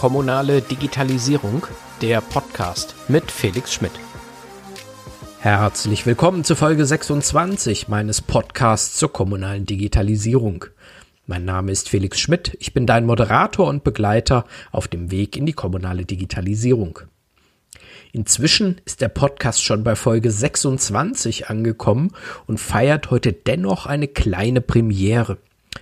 Kommunale Digitalisierung, der Podcast mit Felix Schmidt. Herzlich willkommen zu Folge 26 meines Podcasts zur kommunalen Digitalisierung. Mein Name ist Felix Schmidt, ich bin dein Moderator und Begleiter auf dem Weg in die kommunale Digitalisierung. Inzwischen ist der Podcast schon bei Folge 26 angekommen und feiert heute dennoch eine kleine Premiere.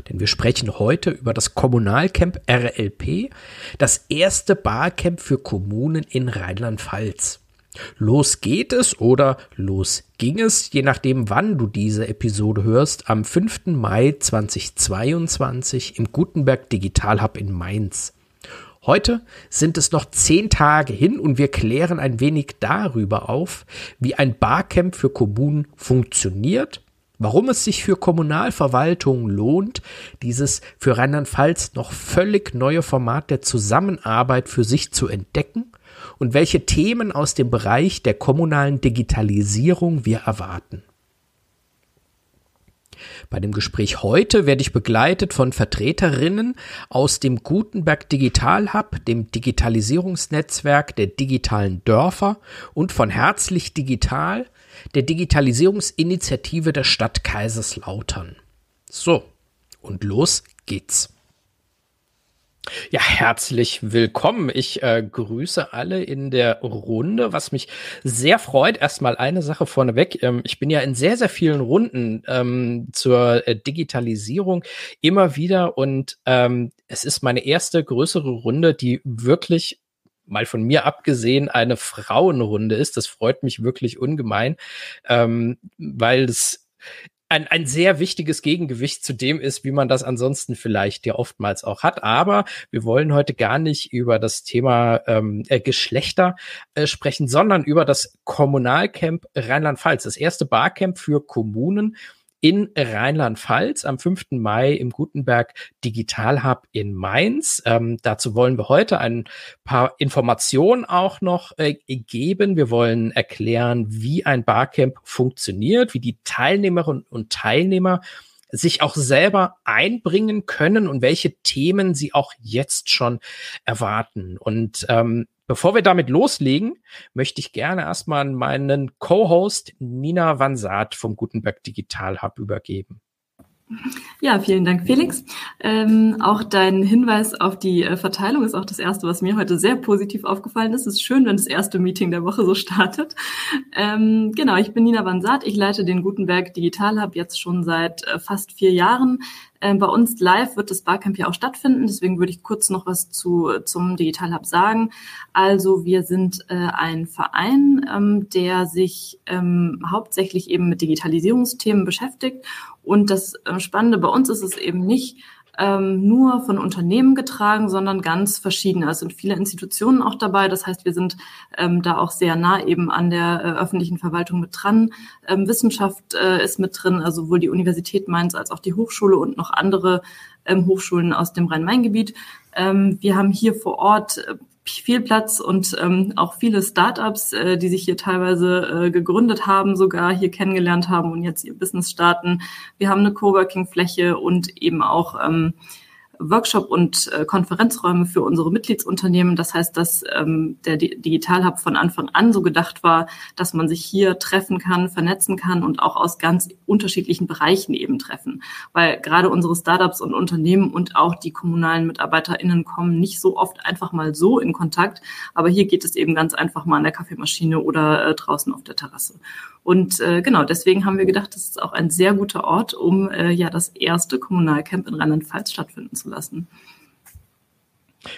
Denn wir sprechen heute über das Kommunalcamp RLP, das erste Barcamp für Kommunen in Rheinland-Pfalz. Los geht es oder los ging es, je nachdem, wann du diese Episode hörst, am 5. Mai 2022 im Gutenberg Digital Hub in Mainz. Heute sind es noch zehn Tage hin und wir klären ein wenig darüber auf, wie ein Barcamp für Kommunen funktioniert Warum es sich für Kommunalverwaltungen lohnt, dieses für Rheinland-Pfalz noch völlig neue Format der Zusammenarbeit für sich zu entdecken und welche Themen aus dem Bereich der kommunalen Digitalisierung wir erwarten. Bei dem Gespräch heute werde ich begleitet von Vertreterinnen aus dem Gutenberg Digital Hub, dem Digitalisierungsnetzwerk der digitalen Dörfer und von Herzlich Digital, der Digitalisierungsinitiative der Stadt Kaiserslautern. So, und los geht's. Ja, herzlich willkommen. Ich äh, grüße alle in der Runde, was mich sehr freut. Erstmal eine Sache vorneweg. Ähm, ich bin ja in sehr, sehr vielen Runden ähm, zur äh, Digitalisierung immer wieder und ähm, es ist meine erste größere Runde, die wirklich mal von mir abgesehen eine Frauenrunde ist. Das freut mich wirklich ungemein, ähm, weil es ein, ein sehr wichtiges Gegengewicht zu dem ist, wie man das ansonsten vielleicht ja oftmals auch hat. Aber wir wollen heute gar nicht über das Thema ähm, äh, Geschlechter äh, sprechen, sondern über das Kommunalcamp Rheinland-Pfalz, das erste Barcamp für Kommunen in Rheinland-Pfalz am 5. Mai im Gutenberg Digital Hub in Mainz. Ähm, dazu wollen wir heute ein paar Informationen auch noch äh, geben. Wir wollen erklären, wie ein Barcamp funktioniert, wie die Teilnehmerinnen und Teilnehmer sich auch selber einbringen können und welche Themen sie auch jetzt schon erwarten. Und ähm, Bevor wir damit loslegen, möchte ich gerne erstmal an meinen Co-Host Nina Vansat vom Gutenberg Digital Hub übergeben. Ja, vielen Dank, Felix. Ähm, auch dein Hinweis auf die äh, Verteilung ist auch das erste, was mir heute sehr positiv aufgefallen ist. Es ist schön, wenn das erste Meeting der Woche so startet. Ähm, genau, ich bin Nina Vansat. Ich leite den Gutenberg Digital Hub jetzt schon seit äh, fast vier Jahren. Ähm, bei uns live wird das Barcamp ja auch stattfinden, deswegen würde ich kurz noch was zu, zum Digital Hub sagen. Also wir sind äh, ein Verein, ähm, der sich ähm, hauptsächlich eben mit Digitalisierungsthemen beschäftigt. Und das äh, Spannende bei uns ist es eben nicht, ähm, nur von Unternehmen getragen, sondern ganz verschiedene. Es sind viele Institutionen auch dabei. Das heißt, wir sind ähm, da auch sehr nah eben an der äh, öffentlichen Verwaltung mit dran. Ähm, Wissenschaft äh, ist mit drin, also sowohl die Universität Mainz als auch die Hochschule und noch andere ähm, Hochschulen aus dem Rhein-Main-Gebiet. Ähm, wir haben hier vor Ort äh, viel Platz und ähm, auch viele Startups, äh, die sich hier teilweise äh, gegründet haben, sogar hier kennengelernt haben und jetzt ihr Business starten. Wir haben eine Coworking-Fläche und eben auch ähm, Workshop- und äh, Konferenzräume für unsere Mitgliedsunternehmen. Das heißt, dass ähm, der D Digital Hub von Anfang an so gedacht war, dass man sich hier treffen kann, vernetzen kann und auch aus ganz unterschiedlichen Bereichen eben treffen. Weil gerade unsere Startups und Unternehmen und auch die kommunalen MitarbeiterInnen kommen nicht so oft einfach mal so in Kontakt. Aber hier geht es eben ganz einfach mal an der Kaffeemaschine oder äh, draußen auf der Terrasse. Und äh, genau, deswegen haben wir gedacht, das ist auch ein sehr guter Ort, um äh, ja das erste Kommunalcamp in Rheinland-Pfalz stattfinden zu lassen.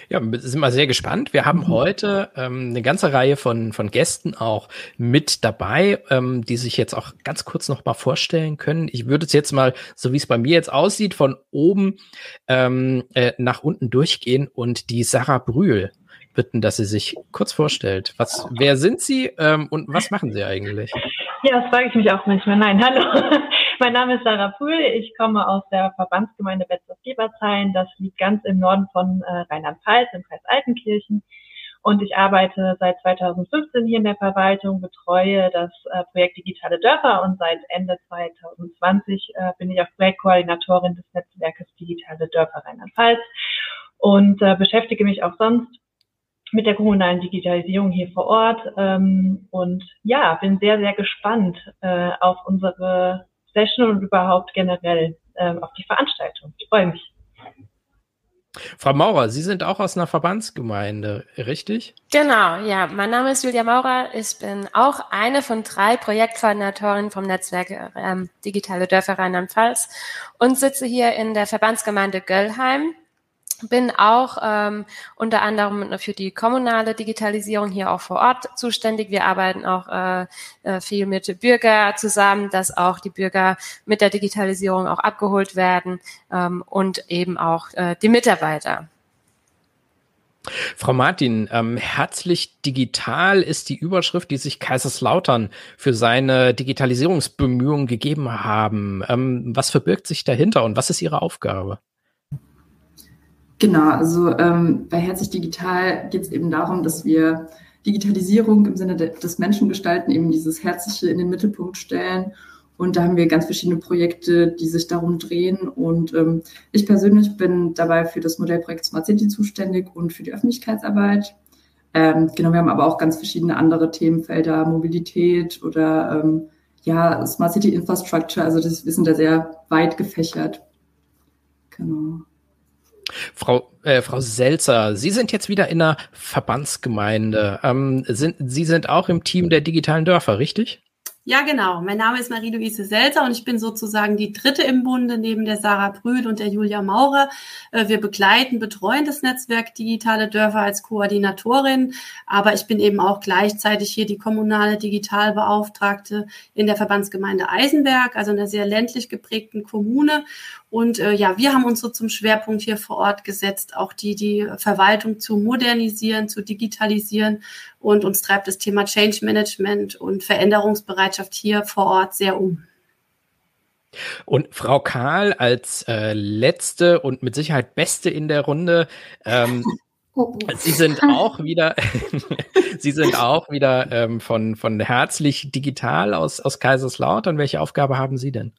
Ja, wir sind mal sehr gespannt. Wir haben mhm. heute ähm, eine ganze Reihe von, von Gästen auch mit dabei, ähm, die sich jetzt auch ganz kurz noch mal vorstellen können. Ich würde es jetzt mal, so wie es bei mir jetzt aussieht, von oben ähm, äh, nach unten durchgehen und die Sarah Brühl bitten, dass sie sich kurz vorstellt. Was, wer sind Sie ähm, und was machen Sie eigentlich? Ja, das frage ich mich auch manchmal. Nein, hallo. mein Name ist Sarah Puhl. Ich komme aus der Verbandsgemeinde Betzersgeberzheim. Das liegt ganz im Norden von äh, Rheinland-Pfalz, im Kreis Altenkirchen. Und ich arbeite seit 2015 hier in der Verwaltung, betreue das äh, Projekt Digitale Dörfer und seit Ende 2020 äh, bin ich auch Projektkoordinatorin des Netzwerkes Digitale Dörfer Rheinland-Pfalz und äh, beschäftige mich auch sonst mit der kommunalen Digitalisierung hier vor Ort. Ähm, und ja, bin sehr, sehr gespannt äh, auf unsere Session und überhaupt generell äh, auf die Veranstaltung. Ich freue mich. Frau Maurer, Sie sind auch aus einer Verbandsgemeinde, richtig? Genau, ja. Mein Name ist Julia Maurer. Ich bin auch eine von drei Projektkoordinatorinnen vom Netzwerk ähm, Digitale Dörfer Rheinland-Pfalz und sitze hier in der Verbandsgemeinde Göllheim bin auch ähm, unter anderem für die kommunale Digitalisierung hier auch vor Ort zuständig. Wir arbeiten auch äh, äh, viel mit Bürger zusammen, dass auch die Bürger mit der Digitalisierung auch abgeholt werden ähm, und eben auch äh, die Mitarbeiter. Frau Martin, ähm, herzlich digital ist die Überschrift, die sich Kaiserslautern für seine Digitalisierungsbemühungen gegeben haben. Ähm, was verbirgt sich dahinter und was ist Ihre Aufgabe? Genau, also ähm, bei Herzlich Digital geht es eben darum, dass wir Digitalisierung im Sinne de des Menschen gestalten, eben dieses Herzliche in den Mittelpunkt stellen. Und da haben wir ganz verschiedene Projekte, die sich darum drehen. Und ähm, ich persönlich bin dabei für das Modellprojekt Smart City zuständig und für die Öffentlichkeitsarbeit. Ähm, genau, wir haben aber auch ganz verschiedene andere Themenfelder, Mobilität oder ähm, ja, Smart City Infrastructure. Also das, wir sind da sehr weit gefächert. Genau. Frau, äh, Frau Selzer, Sie sind jetzt wieder in einer Verbandsgemeinde. Ähm, sind, Sie sind auch im Team der digitalen Dörfer, richtig? Ja, genau. Mein Name ist Marie-Louise Selzer und ich bin sozusagen die dritte im Bunde neben der Sarah Brühl und der Julia Maurer. Äh, wir begleiten, betreuen das Netzwerk Digitale Dörfer als Koordinatorin, aber ich bin eben auch gleichzeitig hier die kommunale Digitalbeauftragte in der Verbandsgemeinde Eisenberg, also einer sehr ländlich geprägten Kommune. Und äh, ja, wir haben uns so zum Schwerpunkt hier vor Ort gesetzt, auch die, die Verwaltung zu modernisieren, zu digitalisieren. Und uns treibt das Thema Change Management und Veränderungsbereitschaft hier vor Ort sehr um. Und Frau Karl als äh, letzte und mit Sicherheit beste in der Runde. Ähm, oh, oh. Sie sind auch wieder, Sie sind auch wieder ähm, von, von Herzlich Digital aus, aus Kaiserslautern. Welche Aufgabe haben Sie denn?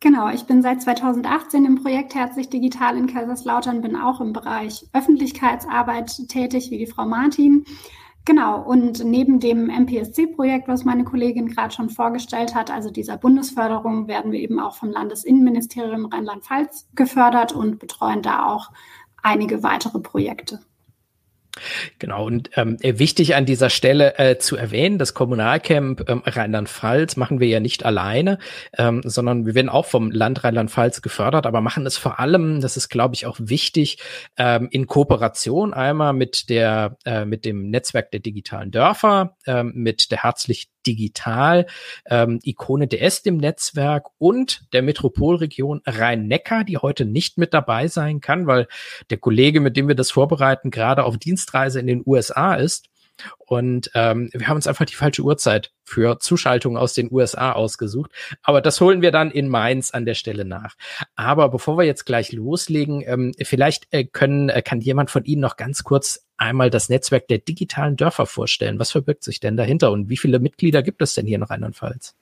Genau, ich bin seit 2018 im Projekt Herzlich Digital in Kaiserslautern, bin auch im Bereich Öffentlichkeitsarbeit tätig, wie die Frau Martin. Genau, und neben dem MPSC-Projekt, was meine Kollegin gerade schon vorgestellt hat, also dieser Bundesförderung, werden wir eben auch vom Landesinnenministerium Rheinland-Pfalz gefördert und betreuen da auch einige weitere Projekte. Genau, und ähm, wichtig an dieser Stelle äh, zu erwähnen, das Kommunalcamp ähm, Rheinland-Pfalz machen wir ja nicht alleine, ähm, sondern wir werden auch vom Land Rheinland-Pfalz gefördert, aber machen es vor allem, das ist, glaube ich, auch wichtig, ähm, in Kooperation einmal mit der, äh, mit dem Netzwerk der digitalen Dörfer, ähm, mit der Herzlich Digital, ähm, Ikone DS dem Netzwerk und der Metropolregion Rhein-Neckar, die heute nicht mit dabei sein kann, weil der Kollege, mit dem wir das vorbereiten, gerade auf Dienstreise in den USA ist. Und ähm, wir haben uns einfach die falsche Uhrzeit für Zuschaltungen aus den USA ausgesucht. Aber das holen wir dann in Mainz an der Stelle nach. Aber bevor wir jetzt gleich loslegen, ähm, vielleicht äh, können, äh, kann jemand von Ihnen noch ganz kurz einmal das Netzwerk der digitalen Dörfer vorstellen. Was verbirgt sich denn dahinter und wie viele Mitglieder gibt es denn hier in Rheinland-Pfalz?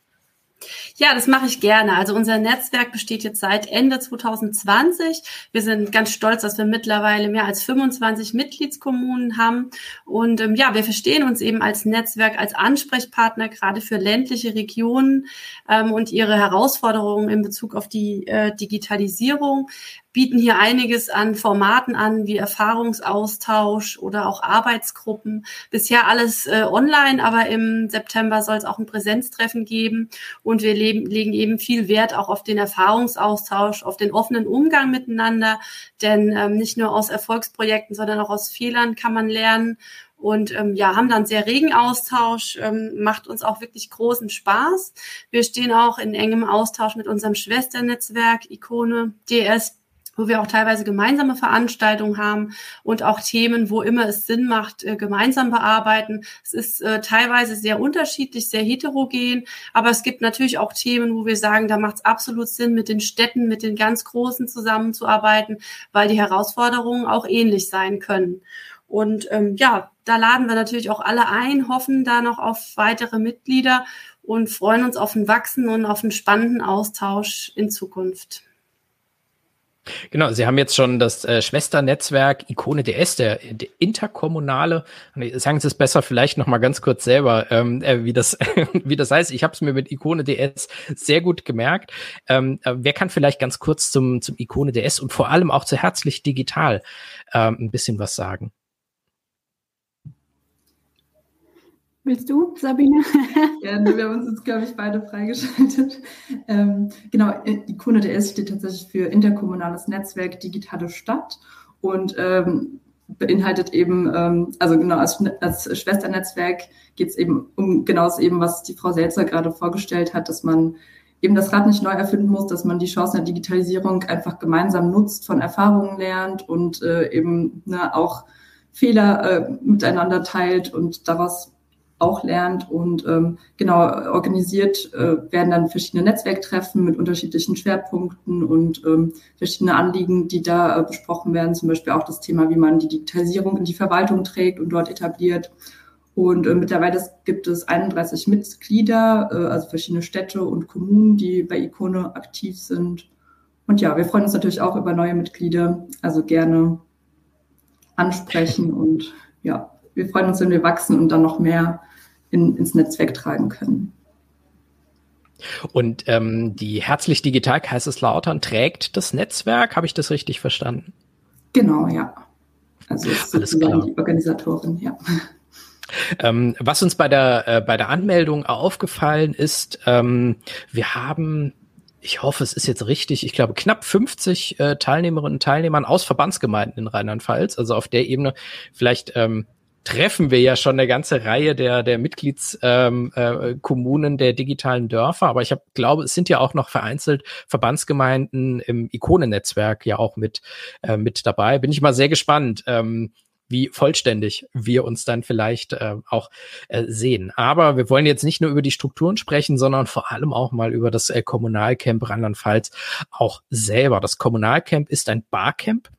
Ja, das mache ich gerne. Also unser Netzwerk besteht jetzt seit Ende 2020. Wir sind ganz stolz, dass wir mittlerweile mehr als 25 Mitgliedskommunen haben. Und ähm, ja, wir verstehen uns eben als Netzwerk, als Ansprechpartner gerade für ländliche Regionen ähm, und ihre Herausforderungen in Bezug auf die äh, Digitalisierung bieten hier einiges an Formaten an, wie Erfahrungsaustausch oder auch Arbeitsgruppen. Bisher alles äh, online, aber im September soll es auch ein Präsenztreffen geben. Und wir leben, legen eben viel Wert auch auf den Erfahrungsaustausch, auf den offenen Umgang miteinander. Denn ähm, nicht nur aus Erfolgsprojekten, sondern auch aus Fehlern kann man lernen und ähm, ja, haben dann sehr regen Austausch, ähm, macht uns auch wirklich großen Spaß. Wir stehen auch in engem Austausch mit unserem Schwesternetzwerk Ikone DS wo wir auch teilweise gemeinsame Veranstaltungen haben und auch Themen, wo immer es Sinn macht, äh, gemeinsam bearbeiten. Es ist äh, teilweise sehr unterschiedlich, sehr heterogen, aber es gibt natürlich auch Themen, wo wir sagen, da macht es absolut Sinn, mit den Städten, mit den ganz Großen zusammenzuarbeiten, weil die Herausforderungen auch ähnlich sein können. Und ähm, ja, da laden wir natürlich auch alle ein, hoffen da noch auf weitere Mitglieder und freuen uns auf ein Wachsen und auf einen spannenden Austausch in Zukunft. Genau, Sie haben jetzt schon das äh, Schwesternetzwerk Ikone DS, der, der interkommunale. Sagen Sie es besser vielleicht noch mal ganz kurz selber, ähm, äh, wie das wie das heißt. Ich habe es mir mit Ikone DS sehr gut gemerkt. Ähm, äh, wer kann vielleicht ganz kurz zum zum Ikone DS und vor allem auch zu Herzlich Digital ähm, ein bisschen was sagen? Willst du, Sabine? Gerne, wir haben uns jetzt, glaube ich, beide freigeschaltet. Ähm, genau, Ikone DS steht tatsächlich für Interkommunales Netzwerk Digitale Stadt und ähm, beinhaltet eben, ähm, also genau, als, als Schwesternetzwerk geht es eben um genau das eben, was die Frau Selzer gerade vorgestellt hat, dass man eben das Rad nicht neu erfinden muss, dass man die Chancen der Digitalisierung einfach gemeinsam nutzt, von Erfahrungen lernt und äh, eben ne, auch Fehler äh, miteinander teilt und daraus auch lernt und ähm, genau organisiert äh, werden dann verschiedene Netzwerktreffen mit unterschiedlichen Schwerpunkten und ähm, verschiedene Anliegen, die da äh, besprochen werden, zum Beispiel auch das Thema, wie man die Digitalisierung in die Verwaltung trägt und dort etabliert. Und äh, mittlerweile gibt es 31 Mitglieder, äh, also verschiedene Städte und Kommunen, die bei Ikone aktiv sind. Und ja, wir freuen uns natürlich auch über neue Mitglieder, also gerne ansprechen und ja, wir freuen uns, wenn wir wachsen und dann noch mehr in, ins Netzwerk tragen können. Und ähm, die Herzlich Digital Kaiserslautern trägt das Netzwerk, habe ich das richtig verstanden? Genau, ja. Also ist Alles klar. die Organisatorin, ja. Ähm, was uns bei der, äh, bei der Anmeldung aufgefallen ist, ähm, wir haben ich hoffe, es ist jetzt richtig, ich glaube, knapp 50 äh, Teilnehmerinnen und Teilnehmern aus Verbandsgemeinden in Rheinland-Pfalz. Also auf der Ebene vielleicht ähm, treffen wir ja schon eine ganze Reihe der, der Mitgliedskommunen ähm, äh, der digitalen Dörfer. Aber ich hab, glaube, es sind ja auch noch vereinzelt Verbandsgemeinden im Ikonennetzwerk ja auch mit, äh, mit dabei. Bin ich mal sehr gespannt. Ähm, wie vollständig wir uns dann vielleicht äh, auch äh, sehen. Aber wir wollen jetzt nicht nur über die Strukturen sprechen, sondern vor allem auch mal über das äh, Kommunalcamp Rheinland-Pfalz auch selber. Das Kommunalcamp ist ein Barcamp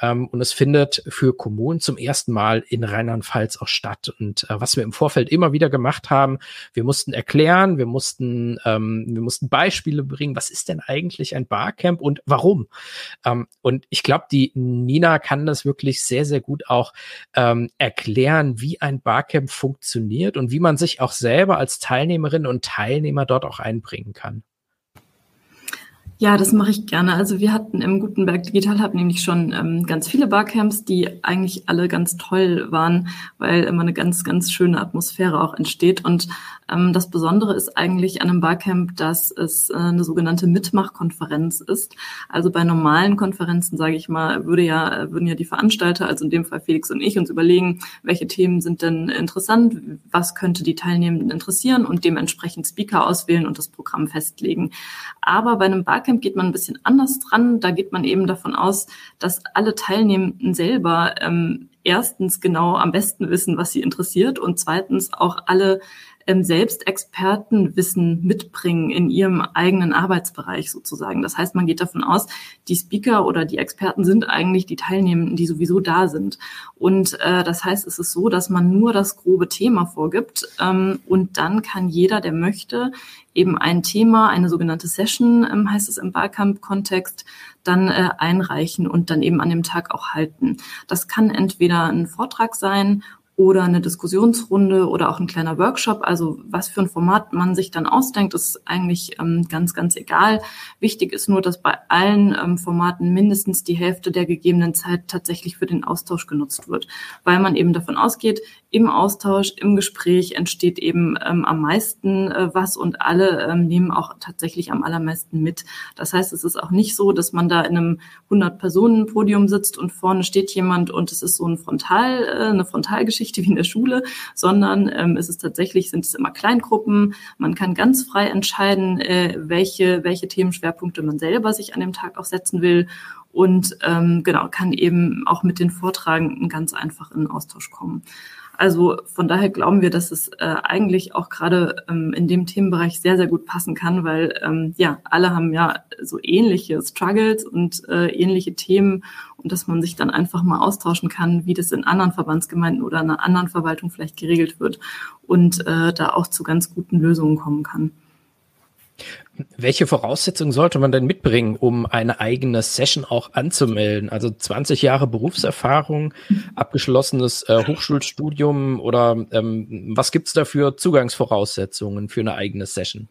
ähm, und es findet für Kommunen zum ersten Mal in Rheinland-Pfalz auch statt. Und äh, was wir im Vorfeld immer wieder gemacht haben, wir mussten erklären, wir mussten, ähm, wir mussten Beispiele bringen, was ist denn eigentlich ein Barcamp und warum? Ähm, und ich glaube, die Nina kann das wirklich sehr, sehr gut auch ähm, erklären, wie ein Barcamp funktioniert und wie man sich auch selber als Teilnehmerin und Teilnehmer dort auch einbringen kann. Ja, das mache ich gerne. Also wir hatten im Gutenberg Digital Hub nämlich schon ähm, ganz viele Barcamps, die eigentlich alle ganz toll waren, weil immer eine ganz, ganz schöne Atmosphäre auch entsteht. Und das Besondere ist eigentlich an einem Barcamp, dass es äh, eine sogenannte Mitmachkonferenz ist. Also bei normalen Konferenzen, sage ich mal, würde ja, würden ja die Veranstalter, also in dem Fall Felix und ich, uns überlegen, welche Themen sind denn interessant, was könnte die Teilnehmenden interessieren und dementsprechend Speaker auswählen und das Programm festlegen. Aber bei einem Barcamp Barcamp geht man ein bisschen anders dran. Da geht man eben davon aus, dass alle Teilnehmenden selber ähm, erstens genau am besten wissen, was sie interessiert und zweitens auch alle ähm, selbst Expertenwissen mitbringen in ihrem eigenen Arbeitsbereich sozusagen. Das heißt, man geht davon aus, die Speaker oder die Experten sind eigentlich die Teilnehmenden, die sowieso da sind. Und äh, das heißt, es ist so, dass man nur das grobe Thema vorgibt ähm, und dann kann jeder, der möchte, eben ein Thema, eine sogenannte Session, ähm, heißt es im Barcamp-Kontext, dann äh, einreichen und dann eben an dem Tag auch halten. Das kann entweder ein Vortrag sein oder eine Diskussionsrunde oder auch ein kleiner Workshop. Also was für ein Format man sich dann ausdenkt, ist eigentlich ähm, ganz, ganz egal. Wichtig ist nur, dass bei allen ähm, Formaten mindestens die Hälfte der gegebenen Zeit tatsächlich für den Austausch genutzt wird, weil man eben davon ausgeht, im Austausch, im Gespräch entsteht eben ähm, am meisten äh, was und alle ähm, nehmen auch tatsächlich am allermeisten mit. Das heißt, es ist auch nicht so, dass man da in einem 100-Personen-Podium sitzt und vorne steht jemand und es ist so ein Frontal, äh, eine Frontalgeschichte wie in der Schule, sondern ähm, es ist tatsächlich, sind es immer Kleingruppen. Man kann ganz frei entscheiden, äh, welche, welche Themenschwerpunkte man selber sich an dem Tag auch setzen will und ähm, genau kann eben auch mit den Vortragenden ganz einfach in Austausch kommen. Also von daher glauben wir, dass es äh, eigentlich auch gerade ähm, in dem Themenbereich sehr, sehr gut passen kann, weil ähm, ja, alle haben ja so ähnliche Struggles und äh, ähnliche Themen und dass man sich dann einfach mal austauschen kann, wie das in anderen Verbandsgemeinden oder einer anderen Verwaltung vielleicht geregelt wird und äh, da auch zu ganz guten Lösungen kommen kann. Welche Voraussetzungen sollte man denn mitbringen, um eine eigene Session auch anzumelden? Also 20 Jahre Berufserfahrung, abgeschlossenes äh, Hochschulstudium oder ähm, was gibt's da für Zugangsvoraussetzungen für eine eigene Session?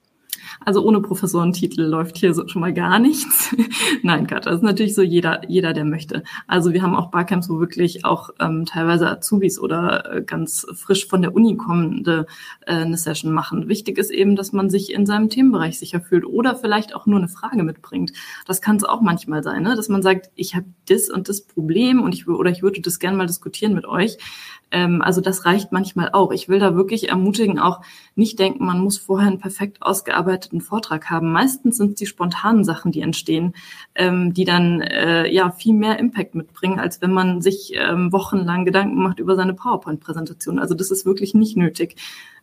Also ohne Professorentitel läuft hier so schon mal gar nichts. Nein, Kat, das ist natürlich so jeder, jeder, der möchte. Also wir haben auch Barcamps, wo wirklich auch ähm, teilweise Azubis oder äh, ganz frisch von der Uni kommende äh, eine Session machen. Wichtig ist eben, dass man sich in seinem Themenbereich sicher fühlt oder vielleicht auch nur eine Frage mitbringt. Das kann es auch manchmal sein, ne? dass man sagt, ich habe das und das Problem und ich oder ich würde das gerne mal diskutieren mit euch. Ähm, also das reicht manchmal auch. Ich will da wirklich ermutigen, auch nicht denken, man muss vorher einen perfekt ausgearbeiteten Vortrag haben. Meistens sind es die spontanen Sachen, die entstehen, ähm, die dann äh, ja viel mehr Impact mitbringen, als wenn man sich ähm, wochenlang Gedanken macht über seine PowerPoint-Präsentation. Also das ist wirklich nicht nötig.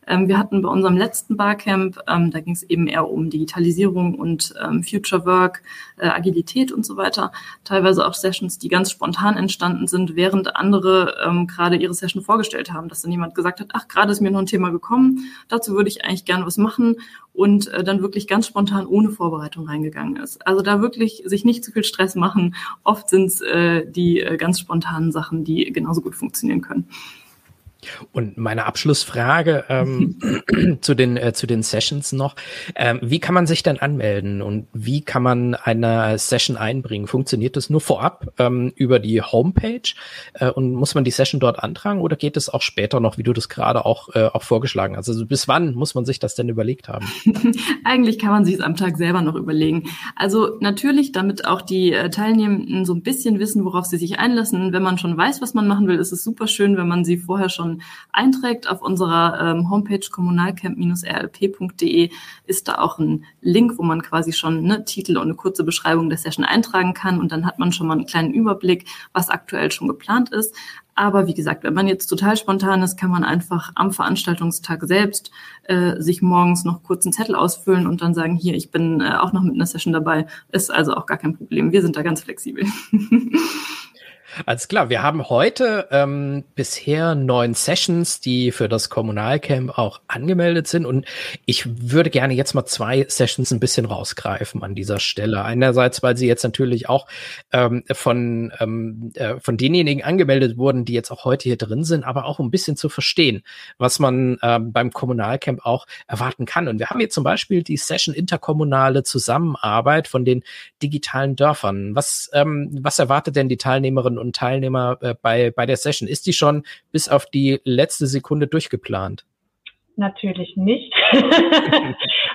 Ähm, wir hatten bei unserem letzten Barcamp, ähm, da ging es eben eher um Digitalisierung und ähm, Future Work, äh, Agilität und so weiter. Teilweise auch Sessions, die ganz spontan entstanden sind, während andere gerade ihre Session vorgestellt haben, dass dann jemand gesagt hat, ach, gerade ist mir noch ein Thema gekommen, dazu würde ich eigentlich gerne was machen und äh, dann wirklich ganz spontan ohne Vorbereitung reingegangen ist. Also da wirklich sich nicht zu viel Stress machen. Oft sind es äh, die ganz spontanen Sachen, die genauso gut funktionieren können. Und meine Abschlussfrage ähm, zu den äh, zu den Sessions noch: ähm, Wie kann man sich denn anmelden und wie kann man eine Session einbringen? Funktioniert das nur vorab ähm, über die Homepage äh, und muss man die Session dort antragen oder geht es auch später noch, wie du das gerade auch äh, auch vorgeschlagen hast? Also bis wann muss man sich das denn überlegt haben? Eigentlich kann man sich es am Tag selber noch überlegen. Also natürlich, damit auch die äh, Teilnehmenden so ein bisschen wissen, worauf sie sich einlassen. Wenn man schon weiß, was man machen will, ist es super schön, wenn man sie vorher schon einträgt. Auf unserer ähm, Homepage kommunalcamp-rlp.de ist da auch ein Link, wo man quasi schon ne, Titel und eine kurze Beschreibung der Session eintragen kann. Und dann hat man schon mal einen kleinen Überblick, was aktuell schon geplant ist. Aber wie gesagt, wenn man jetzt total spontan ist, kann man einfach am Veranstaltungstag selbst äh, sich morgens noch kurz einen Zettel ausfüllen und dann sagen, hier, ich bin äh, auch noch mit einer Session dabei. Ist also auch gar kein Problem. Wir sind da ganz flexibel. Alles klar, wir haben heute ähm, bisher neun Sessions, die für das Kommunalcamp auch angemeldet sind. Und ich würde gerne jetzt mal zwei Sessions ein bisschen rausgreifen an dieser Stelle. Einerseits, weil sie jetzt natürlich auch ähm, von, ähm, äh, von denjenigen angemeldet wurden, die jetzt auch heute hier drin sind, aber auch um ein bisschen zu verstehen, was man ähm, beim Kommunalcamp auch erwarten kann. Und wir haben hier zum Beispiel die Session interkommunale Zusammenarbeit von den digitalen Dörfern. Was, ähm, was erwartet denn die Teilnehmerinnen und Teilnehmer äh, bei, bei der Session? Ist die schon bis auf die letzte Sekunde durchgeplant? Natürlich nicht.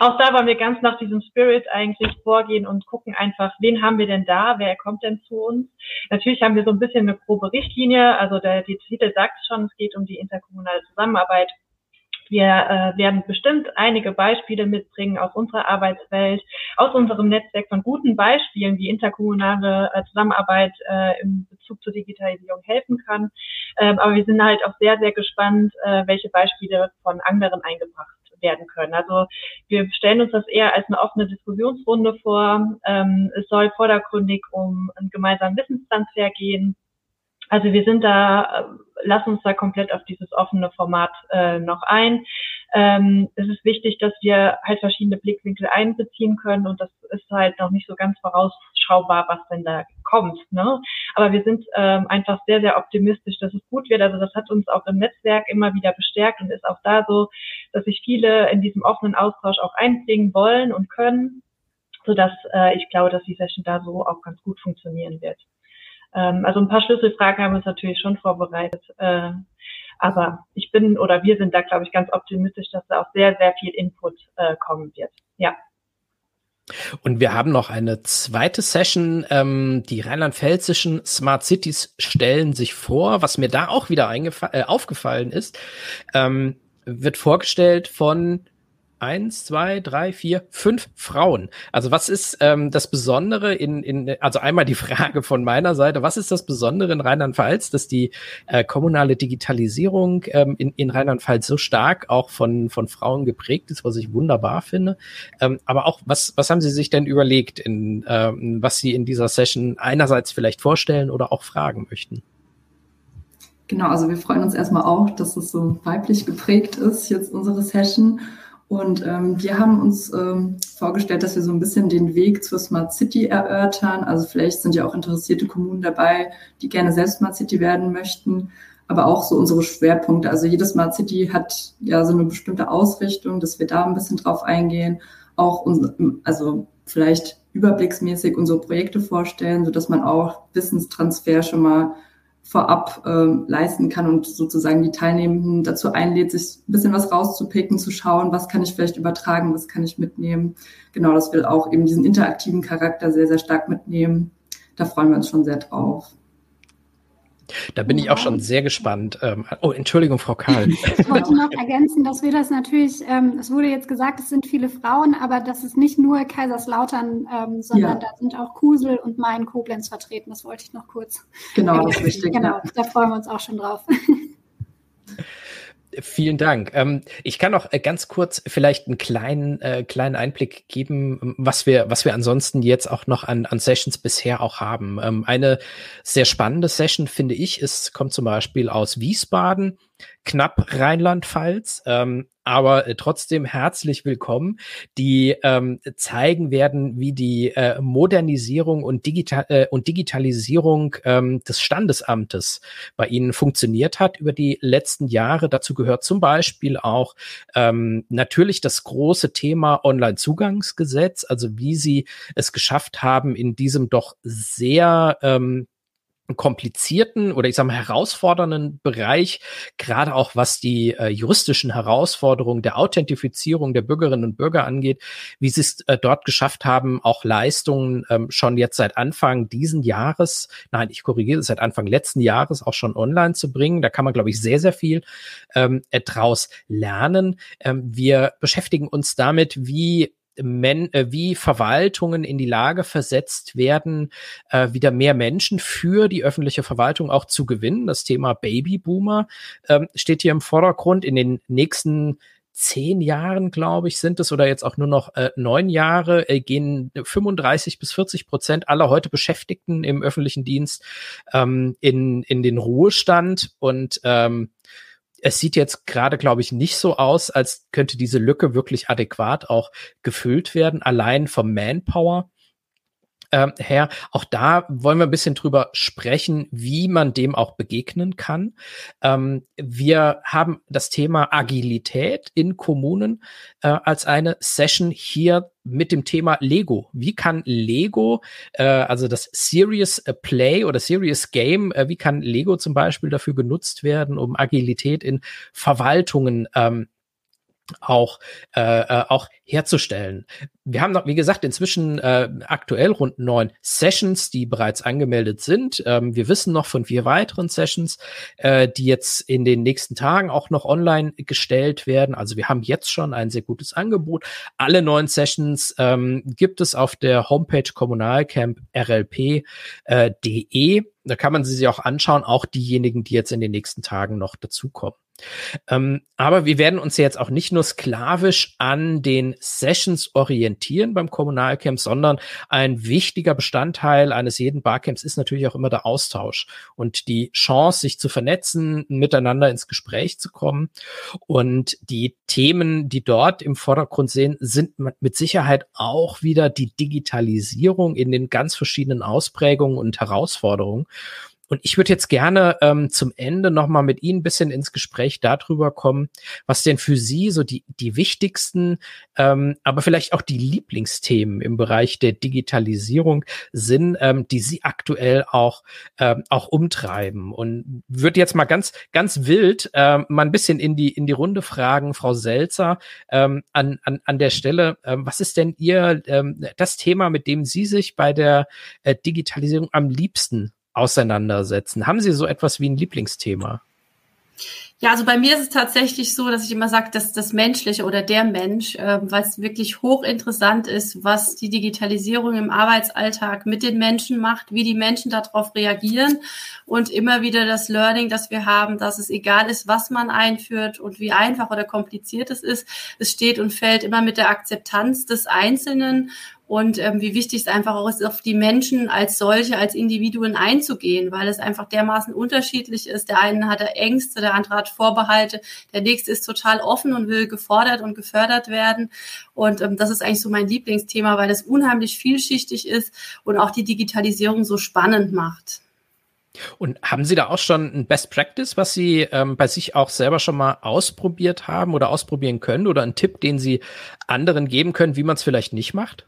auch da wollen wir ganz nach diesem Spirit eigentlich vorgehen und gucken einfach, wen haben wir denn da, wer kommt denn zu uns. Natürlich haben wir so ein bisschen eine grobe Richtlinie, also der, die Titel sagt schon, es geht um die interkommunale Zusammenarbeit wir äh, werden bestimmt einige Beispiele mitbringen aus unserer Arbeitswelt, aus unserem Netzwerk von guten Beispielen, wie interkommunale äh, Zusammenarbeit äh, im Bezug zur Digitalisierung helfen kann. Ähm, aber wir sind halt auch sehr, sehr gespannt, äh, welche Beispiele von anderen eingebracht werden können. Also wir stellen uns das eher als eine offene Diskussionsrunde vor. Ähm, es soll vordergründig um einen gemeinsamen Wissenstransfer gehen also wir sind da, äh, lass uns da komplett auf dieses offene Format äh, noch ein. Ähm, es ist wichtig, dass wir halt verschiedene Blickwinkel einbeziehen können und das ist halt noch nicht so ganz vorausschaubar, was denn da kommt. Ne? Aber wir sind ähm, einfach sehr, sehr optimistisch, dass es gut wird. Also das hat uns auch im Netzwerk immer wieder bestärkt und ist auch da so, dass sich viele in diesem offenen Austausch auch einbringen wollen und können, sodass äh, ich glaube, dass die Session da so auch ganz gut funktionieren wird. Ähm, also ein paar Schlüsselfragen haben wir uns natürlich schon vorbereitet. Äh, aber ich bin oder wir sind da, glaube ich, ganz optimistisch, dass da auch sehr, sehr viel Input äh, kommen wird. Ja. Und wir haben noch eine zweite Session. Ähm, die rheinland-pfälzischen Smart Cities stellen sich vor. Was mir da auch wieder äh, aufgefallen ist, ähm, wird vorgestellt von eins, zwei, drei, vier, fünf Frauen. Also was ist ähm, das Besondere in, in, also einmal die Frage von meiner Seite, was ist das Besondere in Rheinland-Pfalz, dass die äh, kommunale Digitalisierung ähm, in, in Rheinland-Pfalz so stark auch von, von Frauen geprägt ist, was ich wunderbar finde. Ähm, aber auch, was, was haben Sie sich denn überlegt, in, ähm, was Sie in dieser Session einerseits vielleicht vorstellen oder auch fragen möchten? Genau, also wir freuen uns erstmal auch, dass es so weiblich geprägt ist, jetzt unsere Session. Und ähm, wir haben uns ähm, vorgestellt, dass wir so ein bisschen den Weg zur Smart City erörtern. Also vielleicht sind ja auch interessierte Kommunen dabei, die gerne selbst Smart City werden möchten, aber auch so unsere Schwerpunkte. Also jede Smart City hat ja so eine bestimmte Ausrichtung, dass wir da ein bisschen drauf eingehen. Auch uns, also vielleicht überblicksmäßig unsere Projekte vorstellen, so dass man auch Wissenstransfer schon mal vorab ähm, leisten kann und sozusagen die Teilnehmenden dazu einlädt, sich ein bisschen was rauszupicken, zu schauen, was kann ich vielleicht übertragen, was kann ich mitnehmen. Genau, das will auch eben diesen interaktiven Charakter sehr, sehr stark mitnehmen. Da freuen wir uns schon sehr drauf. Da bin ich auch schon sehr gespannt. Ähm, oh, Entschuldigung, Frau Karl. Ich wollte noch ergänzen, dass wir das natürlich, ähm, es wurde jetzt gesagt, es sind viele Frauen, aber das ist nicht nur Kaiserslautern, ähm, sondern ja. da sind auch Kusel und Main Koblenz vertreten. Das wollte ich noch kurz. Genau, das ist richtig. Genau, da freuen wir uns auch schon drauf. Vielen Dank. Ähm, ich kann noch äh, ganz kurz vielleicht einen kleinen, äh, kleinen Einblick geben, was wir, was wir ansonsten jetzt auch noch an, an Sessions bisher auch haben. Ähm, eine sehr spannende Session, finde ich, ist, kommt zum Beispiel aus Wiesbaden knapp Rheinland-Pfalz, ähm, aber äh, trotzdem herzlich willkommen, die ähm, zeigen werden, wie die äh, Modernisierung und, Digital äh, und Digitalisierung ähm, des Standesamtes bei Ihnen funktioniert hat über die letzten Jahre. Dazu gehört zum Beispiel auch ähm, natürlich das große Thema Online-Zugangsgesetz, also wie Sie es geschafft haben, in diesem doch sehr ähm, komplizierten oder ich sage mal herausfordernden Bereich, gerade auch was die äh, juristischen Herausforderungen der Authentifizierung der Bürgerinnen und Bürger angeht, wie sie es äh, dort geschafft haben, auch Leistungen ähm, schon jetzt seit Anfang diesen Jahres, nein, ich korrigiere, seit Anfang letzten Jahres auch schon online zu bringen. Da kann man, glaube ich, sehr, sehr viel ähm, draus lernen. Ähm, wir beschäftigen uns damit, wie Men äh, wie Verwaltungen in die Lage versetzt werden, äh, wieder mehr Menschen für die öffentliche Verwaltung auch zu gewinnen. Das Thema Babyboomer ähm, steht hier im Vordergrund. In den nächsten zehn Jahren, glaube ich, sind es oder jetzt auch nur noch äh, neun Jahre, äh, gehen 35 bis 40 Prozent aller heute Beschäftigten im öffentlichen Dienst ähm, in, in den Ruhestand und ähm, es sieht jetzt gerade, glaube ich, nicht so aus, als könnte diese Lücke wirklich adäquat auch gefüllt werden, allein vom Manpower ähm, her. Auch da wollen wir ein bisschen drüber sprechen, wie man dem auch begegnen kann. Ähm, wir haben das Thema Agilität in Kommunen äh, als eine Session hier mit dem Thema Lego. Wie kann Lego, äh, also das Serious Play oder Serious Game, äh, wie kann Lego zum Beispiel dafür genutzt werden, um Agilität in Verwaltungen ähm, auch, äh, äh, auch herzustellen. Wir haben noch, wie gesagt, inzwischen äh, aktuell rund neun Sessions, die bereits angemeldet sind. Ähm, wir wissen noch von vier weiteren Sessions, äh, die jetzt in den nächsten Tagen auch noch online gestellt werden. Also wir haben jetzt schon ein sehr gutes Angebot. Alle neun Sessions ähm, gibt es auf der Homepage kommunalcamp.rlp.de. Äh, da kann man sie sich auch anschauen, auch diejenigen, die jetzt in den nächsten Tagen noch dazukommen. Ähm, aber wir werden uns jetzt auch nicht nur sklavisch an den Sessions orientieren beim Kommunalcamp, sondern ein wichtiger Bestandteil eines jeden Barcamps ist natürlich auch immer der Austausch und die Chance, sich zu vernetzen, miteinander ins Gespräch zu kommen. Und die Themen, die dort im Vordergrund sehen, sind mit Sicherheit auch wieder die Digitalisierung in den ganz verschiedenen Ausprägungen und Herausforderungen. Und ich würde jetzt gerne ähm, zum Ende nochmal mit Ihnen ein bisschen ins Gespräch darüber kommen, was denn für Sie so die, die wichtigsten, ähm, aber vielleicht auch die Lieblingsthemen im Bereich der Digitalisierung sind, ähm, die Sie aktuell auch, ähm, auch umtreiben. Und würde jetzt mal ganz, ganz wild ähm, mal ein bisschen in die, in die Runde fragen, Frau Selzer, ähm, an, an, an der Stelle, ähm, was ist denn Ihr ähm, das Thema, mit dem Sie sich bei der äh, Digitalisierung am liebsten auseinandersetzen? Haben Sie so etwas wie ein Lieblingsthema? Ja, also bei mir ist es tatsächlich so, dass ich immer sage, dass das Menschliche oder der Mensch, äh, weil es wirklich hochinteressant ist, was die Digitalisierung im Arbeitsalltag mit den Menschen macht, wie die Menschen darauf reagieren und immer wieder das Learning, das wir haben, dass es egal ist, was man einführt und wie einfach oder kompliziert es ist, es steht und fällt immer mit der Akzeptanz des Einzelnen und ähm, wie wichtig es einfach auch ist, auf die Menschen als solche, als Individuen einzugehen, weil es einfach dermaßen unterschiedlich ist. Der eine hat Ängste, der andere hat Vorbehalte, der nächste ist total offen und will gefordert und gefördert werden. Und ähm, das ist eigentlich so mein Lieblingsthema, weil es unheimlich vielschichtig ist und auch die Digitalisierung so spannend macht. Und haben Sie da auch schon ein Best Practice, was Sie ähm, bei sich auch selber schon mal ausprobiert haben oder ausprobieren können oder einen Tipp, den Sie anderen geben können, wie man es vielleicht nicht macht?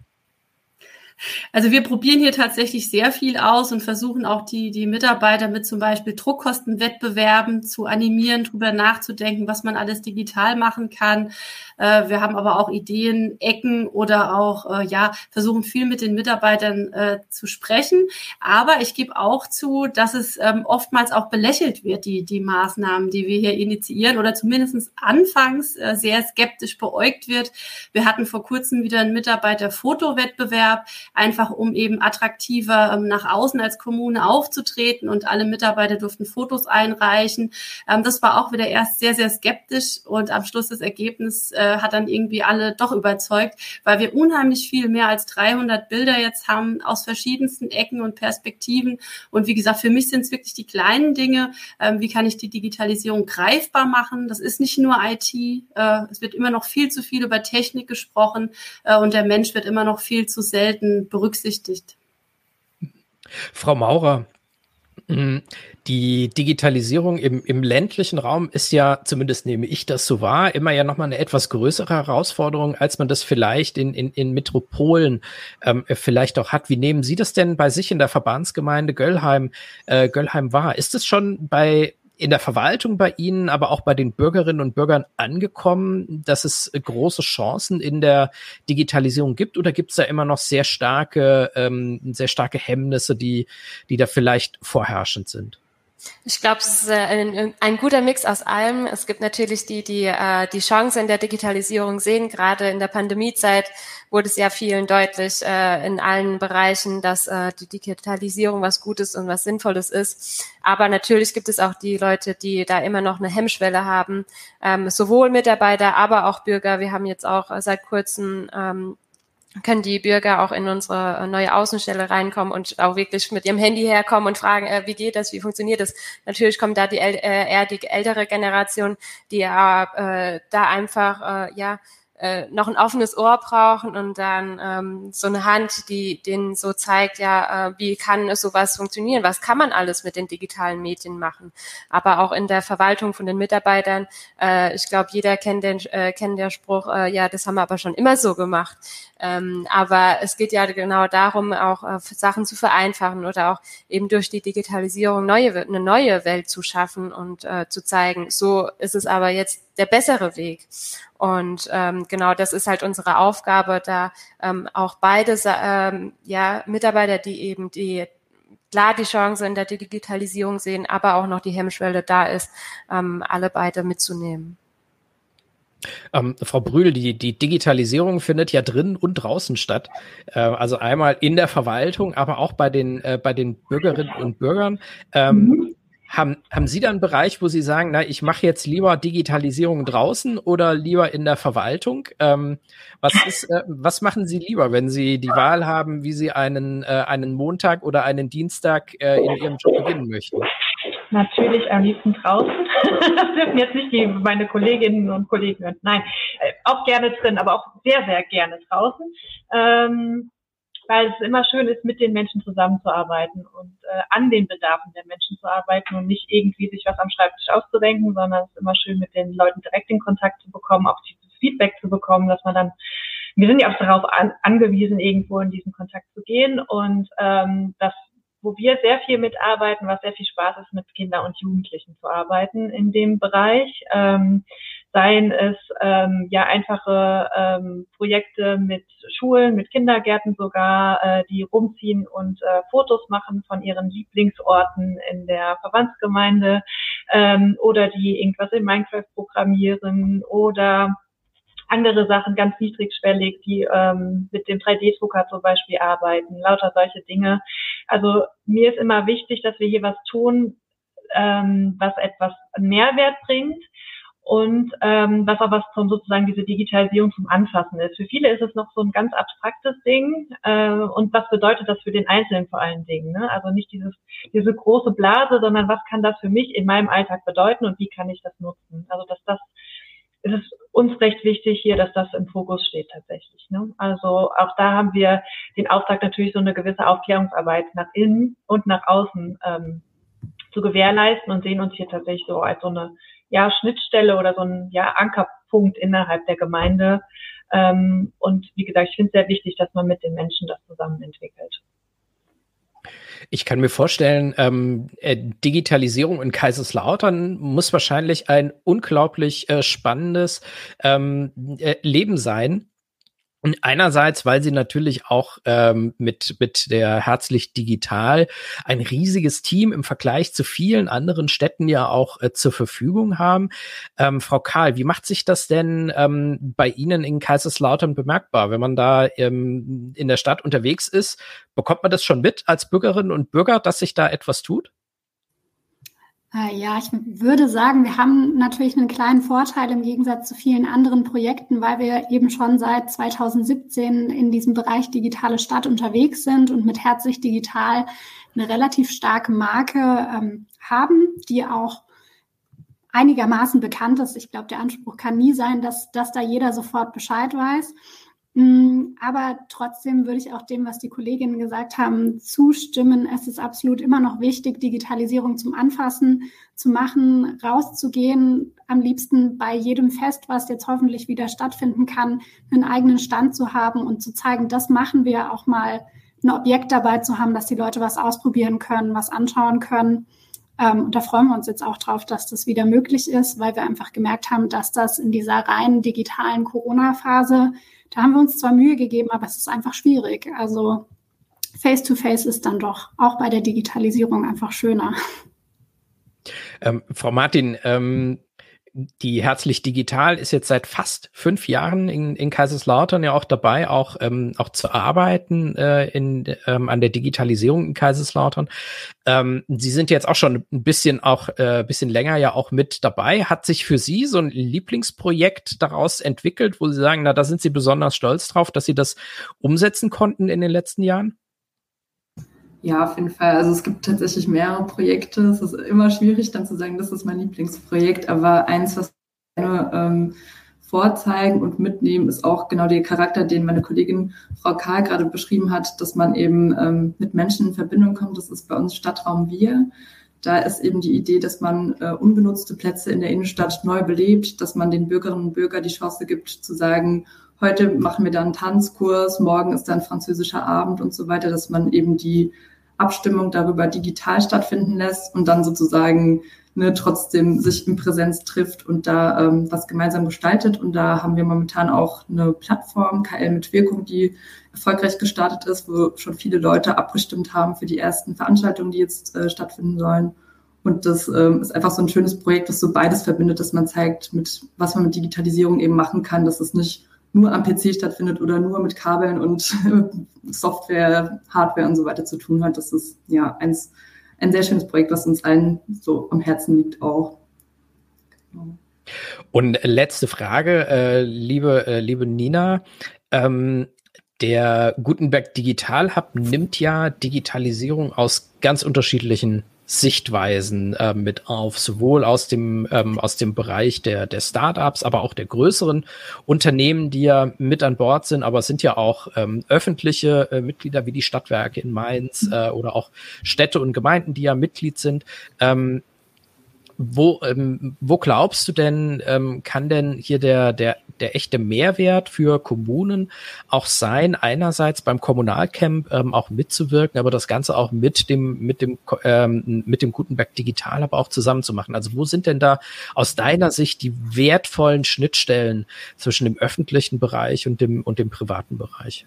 Also wir probieren hier tatsächlich sehr viel aus und versuchen auch die, die Mitarbeiter mit zum Beispiel Druckkostenwettbewerben zu animieren, darüber nachzudenken, was man alles digital machen kann. Äh, wir haben aber auch Ideen, Ecken oder auch, äh, ja, versuchen viel mit den Mitarbeitern äh, zu sprechen. Aber ich gebe auch zu, dass es ähm, oftmals auch belächelt wird, die, die Maßnahmen, die wir hier initiieren oder zumindest anfangs äh, sehr skeptisch beäugt wird. Wir hatten vor kurzem wieder einen Mitarbeiter-Fotowettbewerb einfach um eben attraktiver ähm, nach außen als Kommune aufzutreten und alle Mitarbeiter durften Fotos einreichen. Ähm, das war auch wieder erst sehr, sehr skeptisch und am Schluss das Ergebnis äh, hat dann irgendwie alle doch überzeugt, weil wir unheimlich viel mehr als 300 Bilder jetzt haben aus verschiedensten Ecken und Perspektiven. Und wie gesagt, für mich sind es wirklich die kleinen Dinge. Ähm, wie kann ich die Digitalisierung greifbar machen? Das ist nicht nur IT. Äh, es wird immer noch viel zu viel über Technik gesprochen äh, und der Mensch wird immer noch viel zu selten berücksichtigt. Frau Maurer, die Digitalisierung im, im ländlichen Raum ist ja, zumindest nehme ich das so wahr, immer ja nochmal eine etwas größere Herausforderung, als man das vielleicht in, in, in Metropolen ähm, vielleicht auch hat. Wie nehmen Sie das denn bei sich in der Verbandsgemeinde Göllheim, äh, Göllheim wahr? Ist es schon bei in der Verwaltung bei Ihnen, aber auch bei den Bürgerinnen und Bürgern angekommen, dass es große Chancen in der Digitalisierung gibt oder gibt es da immer noch sehr starke, ähm, sehr starke Hemmnisse, die, die da vielleicht vorherrschend sind? Ich glaube, es ist äh, ein, ein, guter Mix aus allem. Es gibt natürlich die, die äh, die Chance in der Digitalisierung sehen. Gerade in der Pandemiezeit wurde es ja vielen deutlich äh, in allen Bereichen, dass äh, die Digitalisierung was Gutes und was Sinnvolles ist. Aber natürlich gibt es auch die Leute, die da immer noch eine Hemmschwelle haben, ähm, sowohl Mitarbeiter, aber auch Bürger. Wir haben jetzt auch seit kurzem ähm, können die Bürger auch in unsere äh, neue Außenstelle reinkommen und auch wirklich mit ihrem Handy herkommen und fragen, äh, wie geht das, wie funktioniert das. Natürlich kommt da die äh, eher die ältere Generation, die äh, da einfach äh, ja äh, noch ein offenes Ohr brauchen und dann ähm, so eine Hand, die denen so zeigt, ja, äh, wie kann sowas funktionieren, was kann man alles mit den digitalen Medien machen. Aber auch in der Verwaltung von den Mitarbeitern, äh, ich glaube, jeder kennt den, äh, kennt der Spruch, äh, ja, das haben wir aber schon immer so gemacht. Ähm, aber es geht ja genau darum, auch äh, Sachen zu vereinfachen oder auch eben durch die Digitalisierung neue, eine neue Welt zu schaffen und äh, zu zeigen, so ist es aber jetzt der bessere Weg. Und ähm, genau das ist halt unsere Aufgabe, da ähm, auch beide ähm, ja, Mitarbeiter, die eben die klar die Chance in der Digitalisierung sehen, aber auch noch die Hemmschwelle da ist, ähm, alle beide mitzunehmen. Ähm, Frau Brühl, die, die Digitalisierung findet ja drin und draußen statt. Äh, also einmal in der Verwaltung, aber auch bei den, äh, bei den Bürgerinnen und Bürgern. Ähm, mhm. Haben, haben Sie da einen Bereich, wo Sie sagen, na, ich mache jetzt lieber Digitalisierung draußen oder lieber in der Verwaltung? Ähm, was ist, äh, was machen Sie lieber, wenn Sie die Wahl haben, wie Sie einen, äh, einen Montag oder einen Dienstag äh, in Ihrem Job beginnen möchten? Natürlich am liebsten draußen. das dürfen jetzt nicht die, meine Kolleginnen und Kollegen. Nein, äh, auch gerne drin, aber auch sehr, sehr gerne draußen. Ähm, weil es immer schön ist, mit den Menschen zusammenzuarbeiten und äh, an den Bedarfen der Menschen zu arbeiten und nicht irgendwie sich was am Schreibtisch auszudenken, sondern es ist immer schön, mit den Leuten direkt in Kontakt zu bekommen, auch dieses Feedback zu bekommen, dass man dann, wir sind ja auch darauf an, angewiesen, irgendwo in diesen Kontakt zu gehen und ähm, das wo wir sehr viel mitarbeiten, was sehr viel Spaß ist, mit Kindern und Jugendlichen zu arbeiten in dem Bereich. Ähm, seien es ähm, ja einfache ähm, Projekte mit Schulen, mit Kindergärten sogar, äh, die rumziehen und äh, Fotos machen von ihren Lieblingsorten in der Verbandsgemeinde ähm, oder die irgendwas in Minecraft programmieren oder andere Sachen ganz niedrigschwellig, die ähm, mit dem 3D-Drucker zum Beispiel arbeiten, lauter solche Dinge. Also mir ist immer wichtig, dass wir hier was tun, ähm, was etwas Mehrwert bringt und ähm, was auch was zum sozusagen diese Digitalisierung zum Anfassen ist. Für viele ist es noch so ein ganz abstraktes Ding äh, und was bedeutet das für den Einzelnen vor allen Dingen? Ne? Also nicht dieses diese große Blase, sondern was kann das für mich in meinem Alltag bedeuten und wie kann ich das nutzen? Also dass das ist es uns recht wichtig hier, dass das im Fokus steht tatsächlich. Ne? Also auch da haben wir den Auftrag natürlich so eine gewisse Aufklärungsarbeit nach innen und nach außen ähm, zu gewährleisten und sehen uns hier tatsächlich so als so eine ja, Schnittstelle oder so ein ja, Ankerpunkt innerhalb der Gemeinde. Ähm, und wie gesagt, ich finde es sehr wichtig, dass man mit den Menschen das zusammen entwickelt. Ich kann mir vorstellen, ähm, äh, Digitalisierung in Kaiserslautern muss wahrscheinlich ein unglaublich äh, spannendes ähm, äh, Leben sein. Einerseits, weil sie natürlich auch ähm, mit, mit der Herzlich Digital ein riesiges Team im Vergleich zu vielen anderen Städten ja auch äh, zur Verfügung haben. Ähm, Frau Karl, wie macht sich das denn ähm, bei Ihnen in Kaiserslautern bemerkbar? Wenn man da ähm, in der Stadt unterwegs ist, bekommt man das schon mit als Bürgerinnen und Bürger, dass sich da etwas tut? Äh, ja, ich würde sagen, wir haben natürlich einen kleinen Vorteil im Gegensatz zu vielen anderen Projekten, weil wir eben schon seit 2017 in diesem Bereich digitale Stadt unterwegs sind und mit Herzlich Digital eine relativ starke Marke ähm, haben, die auch einigermaßen bekannt ist. Ich glaube, der Anspruch kann nie sein, dass, dass da jeder sofort Bescheid weiß. Mm, aber trotzdem würde ich auch dem, was die Kolleginnen gesagt haben, zustimmen. Es ist absolut immer noch wichtig, Digitalisierung zum Anfassen zu machen, rauszugehen, am liebsten bei jedem Fest, was jetzt hoffentlich wieder stattfinden kann, einen eigenen Stand zu haben und zu zeigen, das machen wir auch mal ein Objekt dabei zu haben, dass die Leute was ausprobieren können, was anschauen können. Ähm, und da freuen wir uns jetzt auch drauf, dass das wieder möglich ist, weil wir einfach gemerkt haben, dass das in dieser rein digitalen Corona-Phase da haben wir uns zwar Mühe gegeben, aber es ist einfach schwierig. Also Face-to-Face -face ist dann doch auch bei der Digitalisierung einfach schöner. Ähm, Frau Martin, ähm, die Herzlich Digital ist jetzt seit fast fünf Jahren in, in Kaiserslautern ja auch dabei, auch, ähm, auch zu arbeiten äh, in, ähm, an der Digitalisierung in Kaiserslautern. Ähm, Sie sind jetzt auch schon ein bisschen auch äh, bisschen länger ja auch mit dabei. Hat sich für Sie so ein Lieblingsprojekt daraus entwickelt, wo Sie sagen, na, da sind Sie besonders stolz drauf, dass Sie das umsetzen konnten in den letzten Jahren? Ja, auf jeden Fall. Also es gibt tatsächlich mehrere Projekte. Es ist immer schwierig, dann zu sagen, das ist mein Lieblingsprojekt. Aber eins, was ich gerne ähm, vorzeigen und mitnehmen, ist auch genau der Charakter, den meine Kollegin Frau Karl gerade beschrieben hat, dass man eben ähm, mit Menschen in Verbindung kommt. Das ist bei uns Stadtraum Wir. Da ist eben die Idee, dass man äh, unbenutzte Plätze in der Innenstadt neu belebt, dass man den Bürgerinnen und Bürgern die Chance gibt zu sagen, heute machen wir da einen Tanzkurs, morgen ist dann französischer Abend und so weiter, dass man eben die Abstimmung darüber digital stattfinden lässt und dann sozusagen ne, trotzdem sich in Präsenz trifft und da ähm, was gemeinsam gestaltet. Und da haben wir momentan auch eine Plattform, KL mit Wirkung, die erfolgreich gestartet ist, wo schon viele Leute abgestimmt haben für die ersten Veranstaltungen, die jetzt äh, stattfinden sollen. Und das ähm, ist einfach so ein schönes Projekt, das so beides verbindet, dass man zeigt, mit was man mit Digitalisierung eben machen kann, dass es nicht nur am PC stattfindet oder nur mit Kabeln und Software, Hardware und so weiter zu tun hat. Das ist ja eins, ein sehr schönes Projekt, was uns allen so am Herzen liegt auch. Genau. Und letzte Frage, äh, liebe, äh, liebe Nina. Ähm, der Gutenberg Digital Hub nimmt ja Digitalisierung aus ganz unterschiedlichen Sichtweisen äh, mit auf, sowohl aus dem, ähm, aus dem Bereich der, der Startups, aber auch der größeren Unternehmen, die ja mit an Bord sind, aber es sind ja auch ähm, öffentliche äh, Mitglieder wie die Stadtwerke in Mainz äh, oder auch Städte und Gemeinden, die ja Mitglied sind. Ähm, wo, ähm, wo glaubst du denn, ähm, kann denn hier der, der, der echte Mehrwert für Kommunen auch sein, einerseits beim Kommunalcamp ähm, auch mitzuwirken, aber das Ganze auch mit dem, mit dem, ähm, mit dem Gutenberg Digital aber auch zusammen zu machen? Also wo sind denn da aus deiner Sicht die wertvollen Schnittstellen zwischen dem öffentlichen Bereich und dem, und dem privaten Bereich?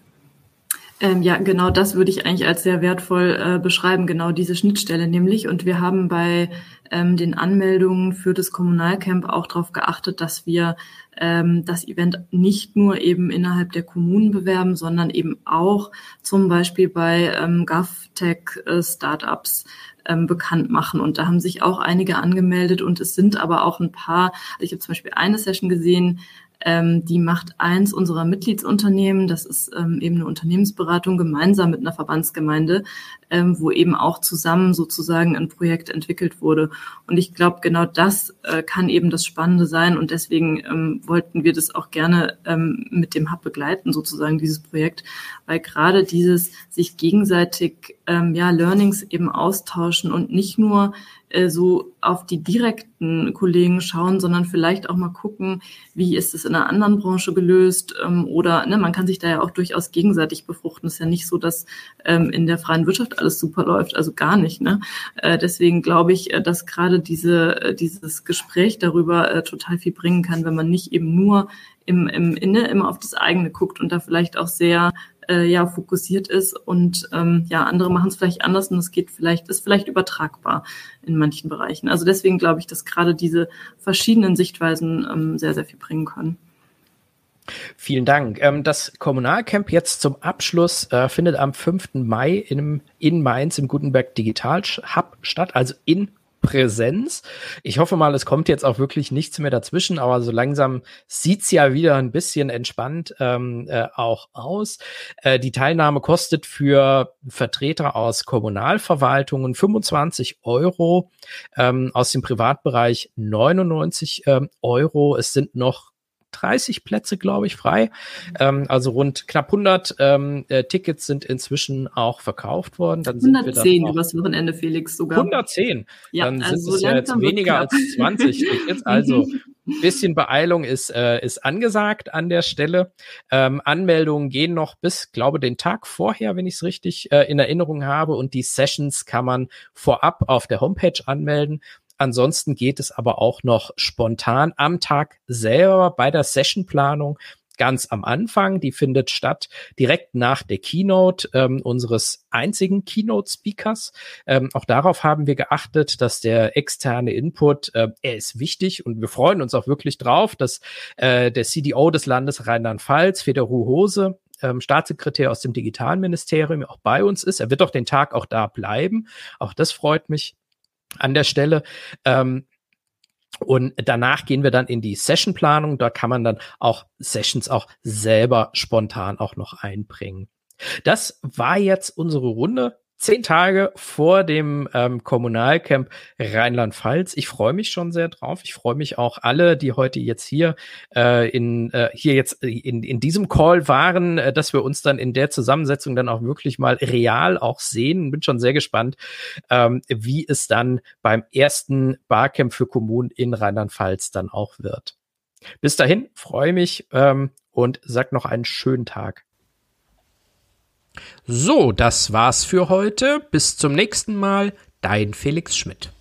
Ähm, ja, genau das würde ich eigentlich als sehr wertvoll äh, beschreiben, genau diese Schnittstelle nämlich. Und wir haben bei ähm, den Anmeldungen für das Kommunalcamp auch darauf geachtet, dass wir ähm, das Event nicht nur eben innerhalb der Kommunen bewerben, sondern eben auch zum Beispiel bei ähm, GovTech-Startups ähm, bekannt machen. Und da haben sich auch einige angemeldet und es sind aber auch ein paar, ich habe zum Beispiel eine Session gesehen, ähm, die macht eins unserer Mitgliedsunternehmen. Das ist ähm, eben eine Unternehmensberatung gemeinsam mit einer Verbandsgemeinde, ähm, wo eben auch zusammen sozusagen ein Projekt entwickelt wurde. Und ich glaube, genau das äh, kann eben das Spannende sein. Und deswegen ähm, wollten wir das auch gerne ähm, mit dem Hub begleiten, sozusagen dieses Projekt, weil gerade dieses sich gegenseitig ähm, ja Learnings eben austauschen und nicht nur äh, so auf die direkten Kollegen schauen, sondern vielleicht auch mal gucken, wie ist es in einer anderen Branche gelöst ähm, oder ne, man kann sich da ja auch durchaus gegenseitig befruchten. Es ist ja nicht so, dass ähm, in der freien Wirtschaft alles super läuft, also gar nicht. Ne? Äh, deswegen glaube ich, äh, dass gerade diese, äh, dieses Gespräch darüber äh, total viel bringen kann, wenn man nicht eben nur im, im Inne immer auf das eigene guckt und da vielleicht auch sehr äh, ja fokussiert ist und ähm, ja andere machen es vielleicht anders und es geht vielleicht ist vielleicht übertragbar in manchen Bereichen. Also deswegen glaube ich, dass gerade diese verschiedenen Sichtweisen ähm, sehr sehr viel bringen können. Vielen Dank. Ähm, das Kommunalcamp jetzt zum Abschluss äh, findet am 5. Mai in, in Mainz im Gutenberg Digital Hub statt, also in Präsenz. Ich hoffe mal, es kommt jetzt auch wirklich nichts mehr dazwischen, aber so langsam sieht's ja wieder ein bisschen entspannt ähm, äh, auch aus. Äh, die Teilnahme kostet für Vertreter aus Kommunalverwaltungen 25 Euro, ähm, aus dem Privatbereich 99 ähm, Euro. Es sind noch 30 Plätze, glaube ich, frei. Ähm, also rund knapp 100 ähm, äh, Tickets sind inzwischen auch verkauft worden. Dann 110 übers Wochenende, Felix, sogar. 110? Ja, Dann also sind es ja jetzt weniger als 20 Tickets. Also ein bisschen Beeilung ist, äh, ist angesagt an der Stelle. Ähm, Anmeldungen gehen noch bis, glaube den Tag vorher, wenn ich es richtig äh, in Erinnerung habe. Und die Sessions kann man vorab auf der Homepage anmelden. Ansonsten geht es aber auch noch spontan am Tag selber bei der Sessionplanung ganz am Anfang. Die findet statt direkt nach der Keynote ähm, unseres einzigen Keynote-Speakers. Ähm, auch darauf haben wir geachtet, dass der externe Input, äh, er ist wichtig und wir freuen uns auch wirklich drauf, dass äh, der CDO des Landes Rheinland-Pfalz, Federu Hose, ähm, Staatssekretär aus dem Digitalministerium auch bei uns ist. Er wird auch den Tag auch da bleiben. Auch das freut mich an der Stelle. Ähm, und danach gehen wir dann in die Sessionplanung. Da kann man dann auch Sessions auch selber spontan auch noch einbringen. Das war jetzt unsere Runde zehn Tage vor dem ähm, Kommunalcamp Rheinland-Pfalz. Ich freue mich schon sehr drauf. Ich freue mich auch alle, die heute jetzt hier äh, in äh, hier jetzt in, in diesem Call waren, äh, dass wir uns dann in der Zusammensetzung dann auch wirklich mal real auch sehen. Bin schon sehr gespannt, ähm, wie es dann beim ersten Barcamp für Kommunen in Rheinland-Pfalz dann auch wird. Bis dahin freue mich ähm, und sag noch einen schönen Tag. So, das war's für heute. Bis zum nächsten Mal. Dein Felix Schmidt.